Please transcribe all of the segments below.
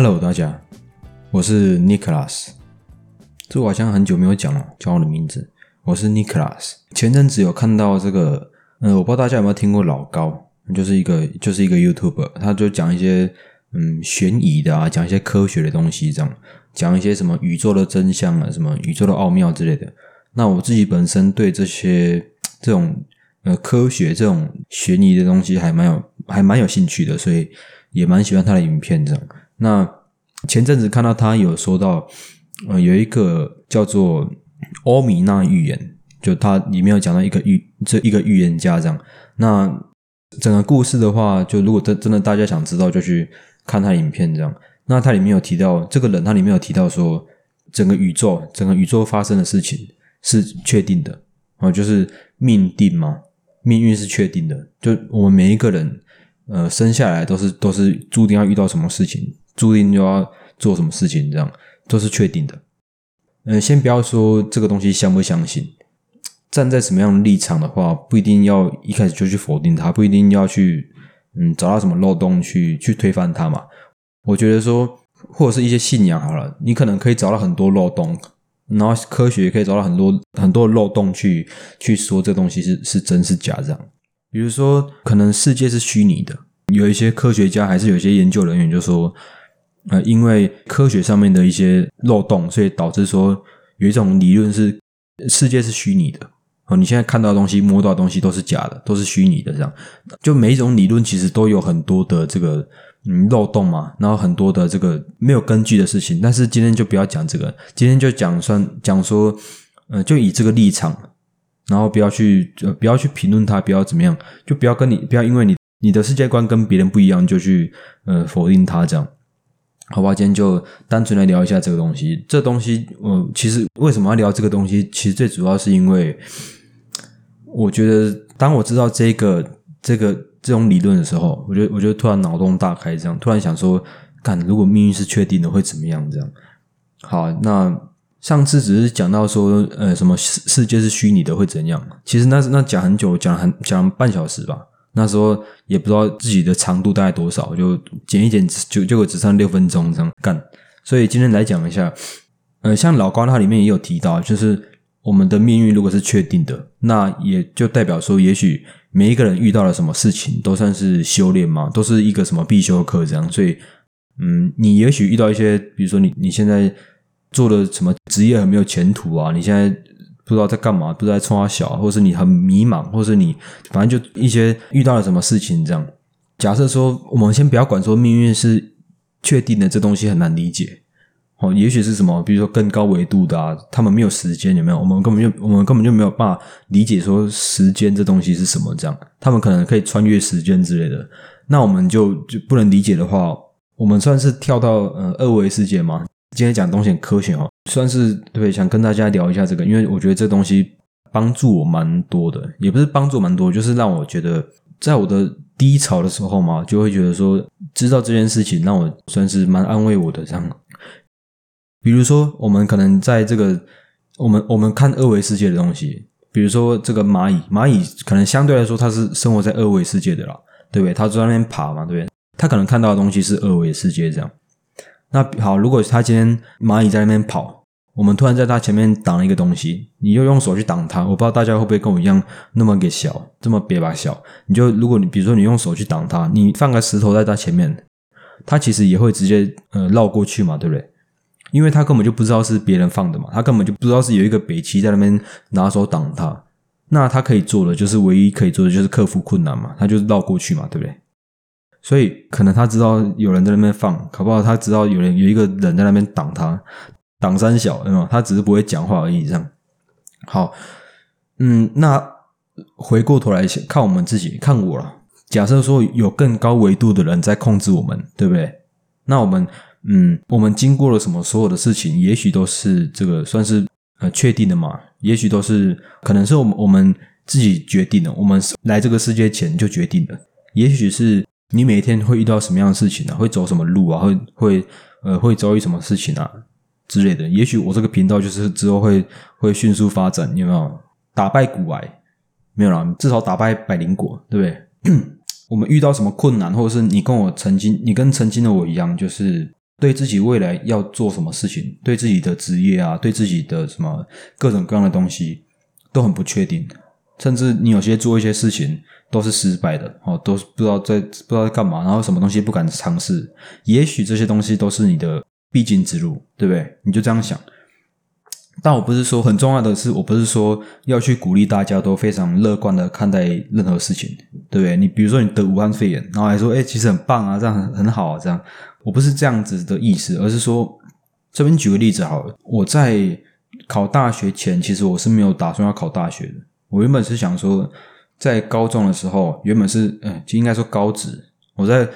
Hello，大家，我是 Nicholas。这我好像很久没有讲了，讲我的名字。我是 Nicholas。前阵子有看到这个，呃，我不知道大家有没有听过老高，就是一个就是一个 YouTuber，他就讲一些嗯悬疑的啊，讲一些科学的东西，这样讲一些什么宇宙的真相啊，什么宇宙的奥妙之类的。那我自己本身对这些这种呃科学这种悬疑的东西还蛮有还蛮有兴趣的，所以也蛮喜欢他的影片这样。那前阵子看到他有说到，呃，有一个叫做欧米娜预言，就他里面有讲到一个预这一个预言家这样。那整个故事的话，就如果真真的大家想知道，就去看他影片这样。那他里面有提到这个人，他里面有提到说，整个宇宙整个宇宙发生的事情是确定的啊，就是命定嘛，命运是确定的，就我们每一个人呃生下来都是都是注定要遇到什么事情。注定就要做什么事情，这样都是确定的。嗯，先不要说这个东西相不相信，站在什么样的立场的话，不一定要一开始就去否定它，不一定要去嗯找到什么漏洞去去推翻它嘛。我觉得说，或者是一些信仰好了，你可能可以找到很多漏洞，然后科学也可以找到很多很多漏洞去去说这东西是是真是假这样。比如说，可能世界是虚拟的，有一些科学家还是有一些研究人员就说。呃，因为科学上面的一些漏洞，所以导致说有一种理论是世界是虚拟的哦。你现在看到的东西、摸到的东西都是假的，都是虚拟的。这样，就每一种理论其实都有很多的这个嗯漏洞嘛，然后很多的这个没有根据的事情。但是今天就不要讲这个，今天就讲算讲说，呃，就以这个立场，然后不要去呃不要去评论它，不要怎么样，就不要跟你不要因为你你的世界观跟别人不一样就去呃否定它这样。好吧，今天就单纯来聊一下这个东西。这东西，我其实为什么要聊这个东西？其实最主要是因为，我觉得当我知道这个这个这种理论的时候，我觉得我觉得突然脑洞大开，这样突然想说，看如果命运是确定的，会怎么样？这样。好，那上次只是讲到说，呃，什么世世界是虚拟的，会怎样？其实那那讲很久，讲很讲半小时吧。那时候也不知道自己的长度大概多少，就剪一剪，就结果只剩六分钟这样干。所以今天来讲一下，呃，像老高他里面也有提到，就是我们的命运如果是确定的，那也就代表说，也许每一个人遇到了什么事情都算是修炼嘛，都是一个什么必修课这样。所以，嗯，你也许遇到一些，比如说你你现在做的什么职业很没有前途啊，你现在。不知道在干嘛，不知道在冲他小，或是你很迷茫，或是你反正就一些遇到了什么事情这样。假设说，我们先不要管说命运是确定的，这东西很难理解哦。也许是什么，比如说更高维度的啊，他们没有时间，有没有？我们根本就我们根本就没有办法理解说时间这东西是什么这样。他们可能可以穿越时间之类的，那我们就就不能理解的话，我们算是跳到呃二维世界吗？今天讲东西很科学哦，算是对，想跟大家聊一下这个，因为我觉得这东西帮助我蛮多的，也不是帮助蛮多，就是让我觉得在我的低潮的时候嘛，就会觉得说知道这件事情，让我算是蛮安慰我的这样。比如说，我们可能在这个我们我们看二维世界的东西，比如说这个蚂蚁，蚂蚁可能相对来说它是生活在二维世界的啦，对不对？它在那边爬嘛，对不对？它可能看到的东西是二维世界这样。那好，如果他今天蚂蚁在那边跑，我们突然在他前面挡了一个东西，你又用手去挡他，我不知道大家会不会跟我一样那么给小，这么别把小。你就如果你比如说你用手去挡他，你放个石头在他前面，他其实也会直接呃绕过去嘛，对不对？因为他根本就不知道是别人放的嘛，他根本就不知道是有一个北齐在那边拿手挡他。那他可以做的就是唯一可以做的就是克服困难嘛，他就是绕过去嘛，对不对？所以可能他知道有人在那边放，搞不好他知道有人有一个人在那边挡他，挡三小，对吗？他只是不会讲话而已。这样好，嗯，那回过头来看我们自己，看我了。假设说有更高维度的人在控制我们，对不对？那我们，嗯，我们经过了什么所有的事情，也许都是这个算是呃确定的嘛？也许都是可能是我们我们自己决定的。我们来这个世界前就决定了，也许是。你每天会遇到什么样的事情呢？会走什么路啊？会会呃会遭遇什么事情啊之类的？也许我这个频道就是之后会会迅速发展，有没有打败古癌？没有啦，至少打败百灵果，对不对？我们遇到什么困难，或者是你跟我曾经，你跟曾经的我一样，就是对自己未来要做什么事情，对自己的职业啊，对自己的什么各种各样的东西都很不确定，甚至你有些做一些事情都是失败的哦，都是不知道在不知道在干嘛，然后什么东西不敢尝试，也许这些东西都是你的必经之路，对不对？你就这样想。但我不是说很重要的是，我不是说要去鼓励大家都非常乐观的看待任何事情，对不对？你比如说你得武汉肺炎，然后还说，哎，其实很棒啊，这样很很好啊，这样，我不是这样子的意思，而是说，这边举个例子好了，我在考大学前，其实我是没有打算要考大学的，我原本是想说，在高中的时候，原本是，嗯，就应该说高职，我在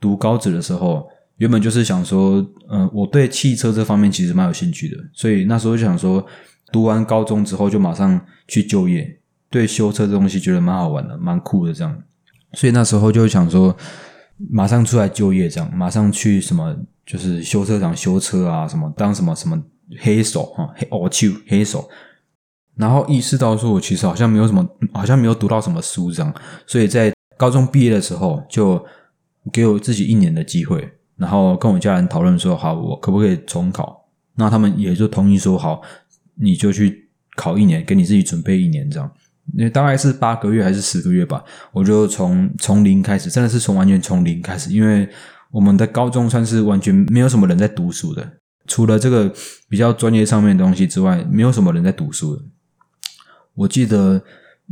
读高职的时候。原本就是想说，嗯，我对汽车这方面其实蛮有兴趣的，所以那时候就想说，读完高中之后就马上去就业，对修车这东西觉得蛮好玩的，蛮酷的这样，所以那时候就想说，马上出来就业这样，马上去什么就是修车厂修车啊，什么当什么什么黑手哈黑哦去黑手，然后意识到说我其实好像没有什么，好像没有读到什么书这样，所以在高中毕业的时候就给我自己一年的机会。然后跟我家人讨论说，好，我可不可以重考？那他们也就同意说，好，你就去考一年，给你自己准备一年这样。因为大概是八个月还是十个月吧，我就从从零开始，真的是从完全从零开始。因为我们的高中算是完全没有什么人在读书的，除了这个比较专业上面的东西之外，没有什么人在读书的。我记得，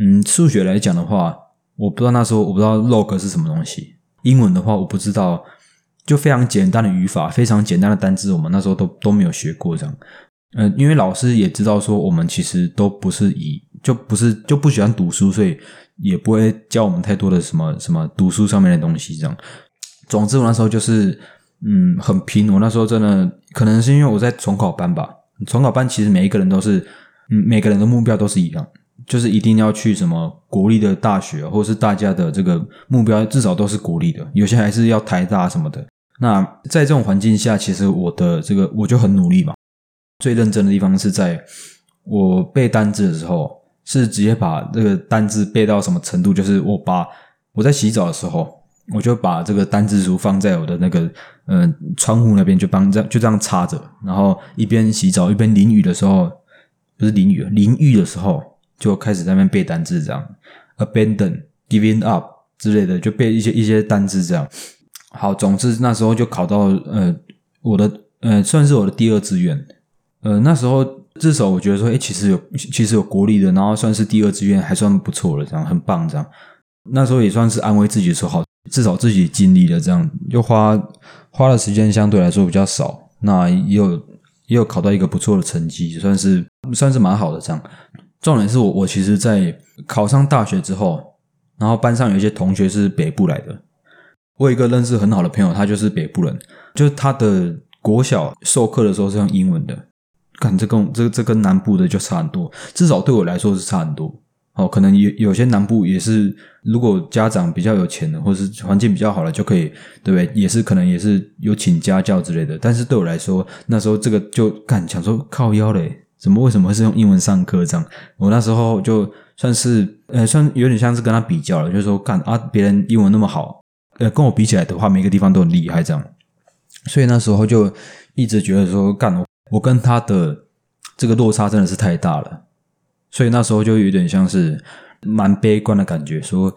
嗯，数学来讲的话，我不知道那时候我不知道 log 是什么东西，英文的话我不知道。就非常简单的语法，非常简单的单字，我们那时候都都没有学过这样。嗯，因为老师也知道说我们其实都不是以就不是就不喜欢读书，所以也不会教我们太多的什么什么读书上面的东西这样。总之，我那时候就是嗯很拼。我那时候真的可能是因为我在重考班吧。重考班其实每一个人都是嗯每个人的目标都是一样，就是一定要去什么国立的大学，或是大家的这个目标至少都是国立的，有些还是要台大什么的。那在这种环境下，其实我的这个我就很努力嘛。最认真的地方是在我背单字的时候，是直接把这个单字背到什么程度？就是我把我在洗澡的时候，我就把这个单字书放在我的那个嗯窗户那边，就帮这样就这样插着，然后一边洗澡一边淋雨的时候，不是淋雨，淋浴的时候就开始在那边背单字，这样 abandon giving up 之类的，就背一些一些单字这样。好，总之那时候就考到呃我的呃算是我的第二志愿，呃那时候至少我觉得说，哎其实有其实有国立的，然后算是第二志愿还算不错了，这样很棒这样。那时候也算是安慰自己说，好至少自己尽力了，这样又花花的时间相对来说比较少，那也有也有考到一个不错的成绩，算是算是蛮好的这样。重点是我我其实，在考上大学之后，然后班上有一些同学是北部来的。我有一个认识很好的朋友，他就是北部人，就是他的国小授课的时候是用英文的，看这跟这这跟南部的就差很多，至少对我来说是差很多。哦，可能有有些南部也是，如果家长比较有钱的，或者是环境比较好的，就可以，对不对？也是可能也是有请家教之类的。但是对我来说，那时候这个就干想说靠腰嘞，怎么为什么会是用英文上课这样？我那时候就算是呃，算有点像是跟他比较了，就是说干啊，别人英文那么好。呃，跟我比起来的话，每个地方都很厉害，这样，所以那时候就一直觉得说，干我跟他的这个落差真的是太大了，所以那时候就有点像是蛮悲观的感觉。说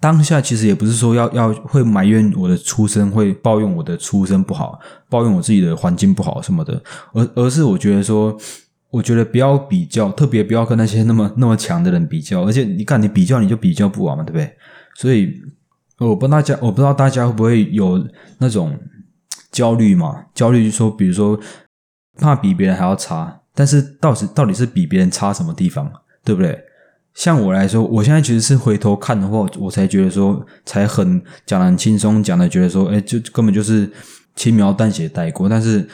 当下其实也不是说要要会埋怨我的出身，会抱怨我的出身不好，抱怨我自己的环境不好什么的，而而是我觉得说，我觉得不要比较，特别不要跟那些那么那么强的人比较，而且你看你比较你就比较不完嘛，对不对？所以。我不知道大家，我不知道大家会不会有那种焦虑嘛？焦虑就是说，比如说怕比别人还要差，但是到底到底是比别人差什么地方，对不对？像我来说，我现在其实是回头看的话，我才觉得说，才很讲的很轻松，讲的觉得说，哎，就根本就是轻描淡写带过。但是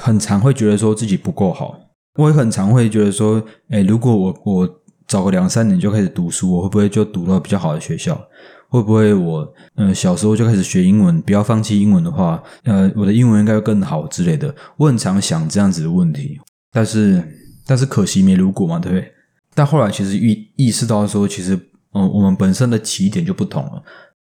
很常会觉得说自己不够好，我也很常会觉得说，哎，如果我我早个两三年就开始读书，我会不会就读到比较好的学校？会不会我嗯小时候就开始学英文，不要放弃英文的话，呃，我的英文应该会更好之类的。我很常想这样子的问题，但是但是可惜没如果嘛，对不对？但后来其实意意识到说，其实嗯，我们本身的起点就不同了。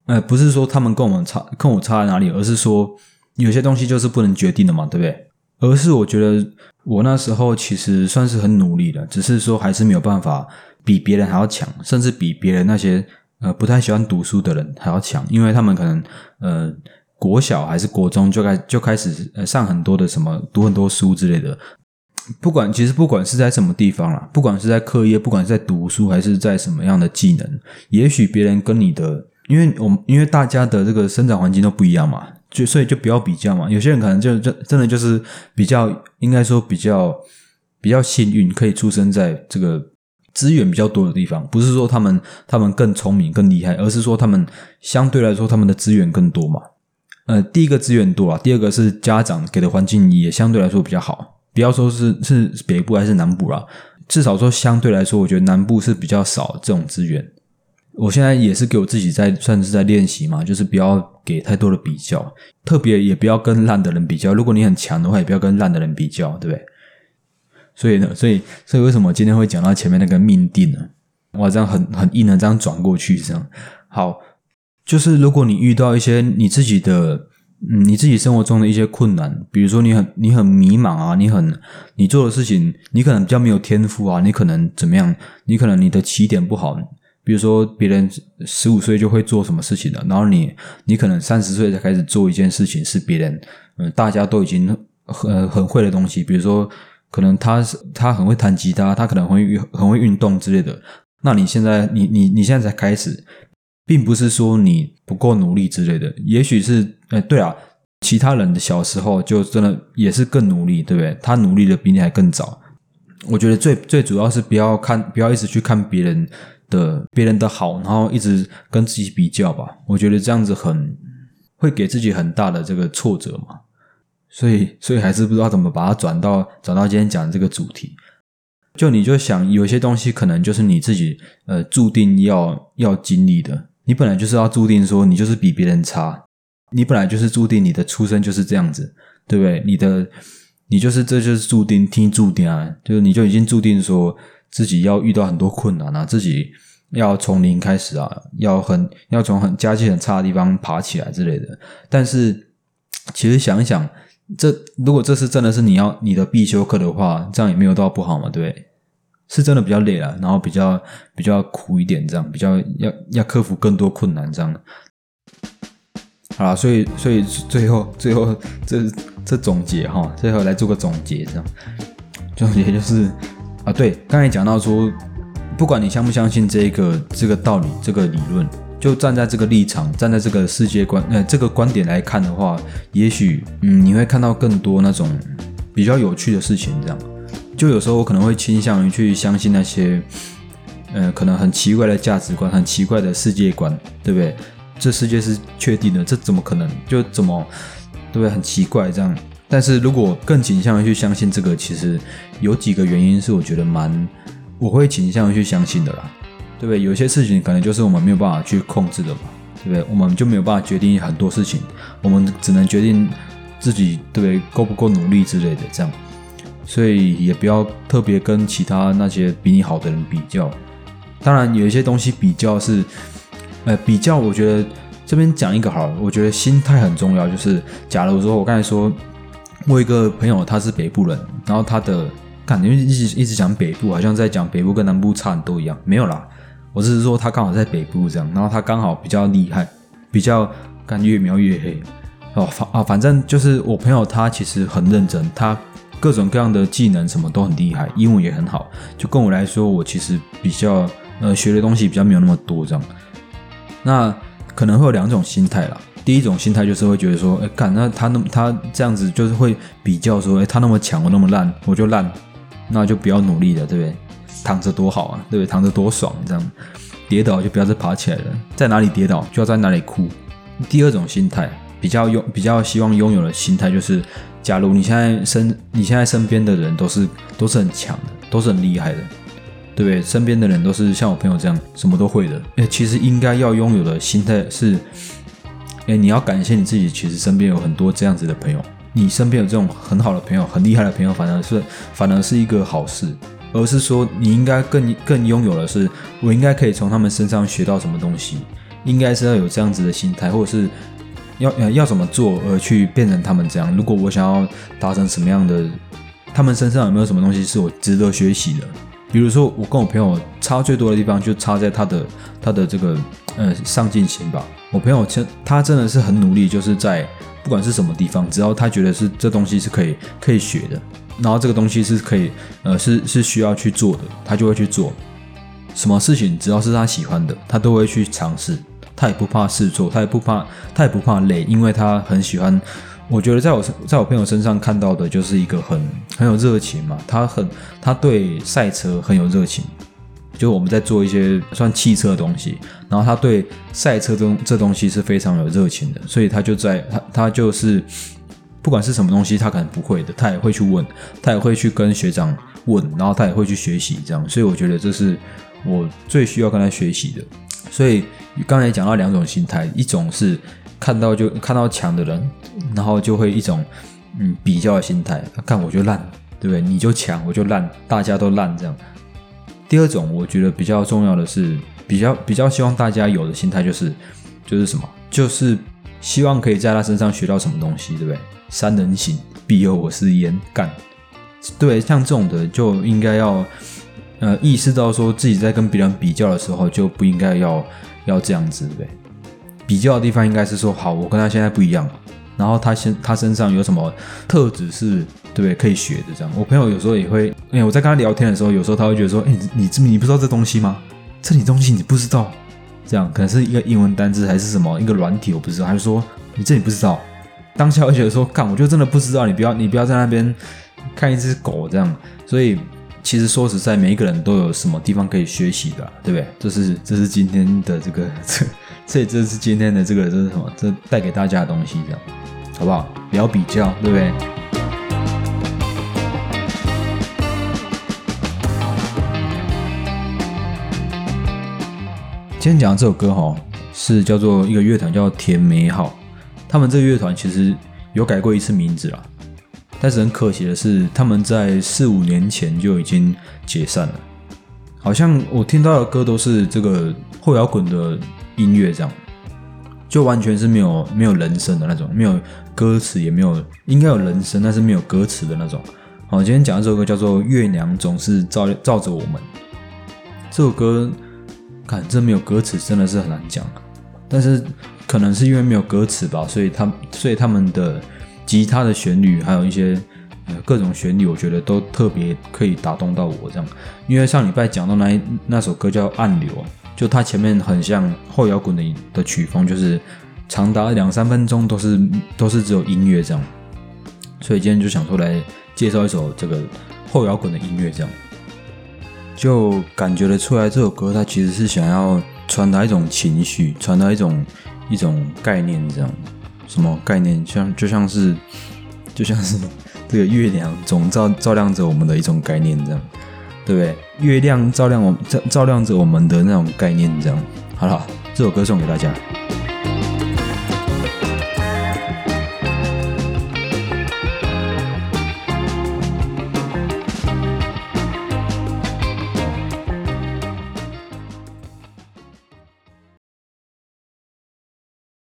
呃，不是说他们跟我们差，跟我差在哪里，而是说有些东西就是不能决定的嘛，对不对？而是我觉得我那时候其实算是很努力的，只是说还是没有办法比别人还要强，甚至比别人那些呃不太喜欢读书的人还要强，因为他们可能呃国小还是国中就开就开始呃上很多的什么读很多书之类的。不管其实不管是在什么地方啦，不管是在课业，不管是在读书，还是在什么样的技能，也许别人跟你的，因为我们因为大家的这个生长环境都不一样嘛，就所以就不要比较嘛。有些人可能就真真的就是比较，应该说比较比较幸运，可以出生在这个资源比较多的地方。不是说他们他们更聪明更厉害，而是说他们相对来说他们的资源更多嘛。呃，第一个资源多啊，第二个是家长给的环境也相对来说比较好。不要说是是北部还是南部啦，至少说相对来说，我觉得南部是比较少这种资源。我现在也是给我自己在算是在练习嘛，就是不要给太多的比较，特别也不要跟烂的人比较。如果你很强的话，也不要跟烂的人比较，对不对？所以呢，所以所以为什么今天会讲到前面那个命定呢？哇，这样很很硬的这样转过去，这样好，就是如果你遇到一些你自己的。嗯，你自己生活中的一些困难，比如说你很你很迷茫啊，你很你做的事情，你可能比较没有天赋啊，你可能怎么样？你可能你的起点不好，比如说别人十五岁就会做什么事情的，然后你你可能三十岁才开始做一件事情，是别人嗯大家都已经很很会的东西，比如说可能他是他很会弹吉他，他可能会很会运动之类的，那你现在你你你现在才开始。并不是说你不够努力之类的，也许是，哎，对啊，其他人的小时候就真的也是更努力，对不对？他努力的比你还更早。我觉得最最主要是不要看，不要一直去看别人的别人的好，然后一直跟自己比较吧。我觉得这样子很会给自己很大的这个挫折嘛。所以，所以还是不知道怎么把它转到转到今天讲的这个主题。就你就想，有些东西可能就是你自己呃注定要要经历的。你本来就是要注定说，你就是比别人差。你本来就是注定你的出生就是这样子，对不对？你的你就是这就是注定听注定啊，就是你就已经注定说自己要遇到很多困难啊，自己要从零开始啊，要很要从很家境很差的地方爬起来之类的。但是其实想一想，这如果这是真的是你要你的必修课的话，这样也没有到不好嘛，对？是真的比较累了，然后比较比较苦一点，这样比较要要克服更多困难，这样。好了，所以所以最后最后这这总结哈，最后来做个总结，这样总结就是啊，对，刚才讲到说，不管你相不相信这个这个道理，这个理论，就站在这个立场，站在这个世界观呃这个观点来看的话，也许嗯你会看到更多那种比较有趣的事情，这样。就有时候我可能会倾向于去相信那些，呃，可能很奇怪的价值观、很奇怪的世界观，对不对？这世界是确定的，这怎么可能？就怎么，对不对？很奇怪这样。但是如果更倾向于去相信这个，其实有几个原因是我觉得蛮，我会倾向于去相信的啦，对不对？有些事情可能就是我们没有办法去控制的嘛，对不对？我们就没有办法决定很多事情，我们只能决定自己对不对够不够努力之类的这样。所以也不要特别跟其他那些比你好的人比较。当然，有一些东西比较是，呃，比较我觉得这边讲一个好，我觉得心态很重要。就是假如说我刚才说，我一个朋友他是北部人，然后他的感觉一直一直讲北部，好像在讲北部跟南部差很多一样。没有啦，我只是说他刚好在北部这样，然后他刚好比较厉害，比较敢越描越黑。哦，反啊，反正就是我朋友他其实很认真，他。各种各样的技能什么都很厉害，英文也很好。就跟我来说，我其实比较呃学的东西比较没有那么多这样。那可能会有两种心态啦。第一种心态就是会觉得说，哎，干那他那么他这样子就是会比较说，哎，他那么强，我那么烂，我就烂，那就不要努力了，对不对？躺着多好啊，对不对？躺着多爽，这样跌倒就不要再爬起来了，在哪里跌倒就要在哪里哭。第二种心态，比较拥比较希望拥有的心态就是。假如你现在身你现在身边的人都是都是很强的，都是很厉害的，对不对？身边的人都是像我朋友这样什么都会的。哎，其实应该要拥有的心态是，哎，你要感谢你自己，其实身边有很多这样子的朋友。你身边有这种很好的朋友、很厉害的朋友，反而是反而是一个好事。而是说，你应该更更拥有的是，我应该可以从他们身上学到什么东西。应该是要有这样子的心态，或者是。要呃要怎么做而去变成他们这样。如果我想要达成什么样的，他们身上有没有什么东西是我值得学习的？比如说，我跟我朋友差最多的地方就差在他的他的这个呃上进心吧。我朋友真他真的是很努力，就是在不管是什么地方，只要他觉得是这东西是可以可以学的，然后这个东西是可以呃是是需要去做的，他就会去做。什么事情只要是他喜欢的，他都会去尝试。他也不怕试错，他也不怕他也不怕累，因为他很喜欢。我觉得在我在我朋友身上看到的就是一个很很有热情嘛，他很他对赛车很有热情，就我们在做一些算汽车的东西，然后他对赛车中这东西是非常有热情的，所以他就在他他就是不管是什么东西他可能不会的，他也会去问，他也会去跟学长问，然后他也会去学习这样，所以我觉得这是我最需要跟他学习的。所以刚才讲到两种心态，一种是。看到就看到强的人，然后就会一种嗯比较的心态，看我就烂，对不对？你就强，我就烂，大家都烂这样。第二种，我觉得比较重要的是，比较比较希望大家有的心态就是就是什么？就是希望可以在他身上学到什么东西，对不对？三人行，必有我师焉，干。对，像这种的就应该要呃意识到说自己在跟别人比较的时候，就不应该要要这样子，对？比较的地方应该是说，好，我跟他现在不一样，然后他身他身上有什么特质是，对对？可以学的这样。我朋友有时候也会，哎，我在跟他聊天的时候，有时候他会觉得说，哎，你你你不知道这东西吗？这里东西你不知道，这样可能是一个英文单字还是什么一个软体，我不知道。他就说你这里不知道？当下会觉得说，干，我就真的不知道，你不要你不要在那边看一只狗这样。所以其实说实在，每一个人都有什么地方可以学习的，对不对？这是这是今天的这个这。这这是今天的这个这是什么？这带给大家的东西，这样好不好？不要比较，对不对？今天讲的这首歌哈，是叫做一个乐团叫甜美好，他们这个乐团其实有改过一次名字了，但是很可惜的是，他们在四五年前就已经解散了。好像我听到的歌都是这个后摇滚的。音乐这样，就完全是没有没有人声的那种，没有歌词，也没有应该有人声，但是没有歌词的那种。好，今天讲这首歌叫做《月娘总是照照着我们》。这首歌，看这没有歌词，真的是很难讲。但是可能是因为没有歌词吧，所以他所以他们的吉他的旋律，还有一些呃各种旋律，我觉得都特别可以打动到我这样。因为上礼拜讲到那那首歌叫《暗流》。就它前面很像后摇滚的的曲风，就是长达两三分钟都是都是只有音乐这样，所以今天就想出来介绍一首这个后摇滚的音乐这样，就感觉得出来这首歌它其实是想要传达一种情绪，传达一种一种概念这样，什么概念？像就像是就像是这个月亮总照照亮着我们的一种概念这样。对不对？月亮照亮我照照亮着我们的那种概念，这样好了，这首歌送给大家。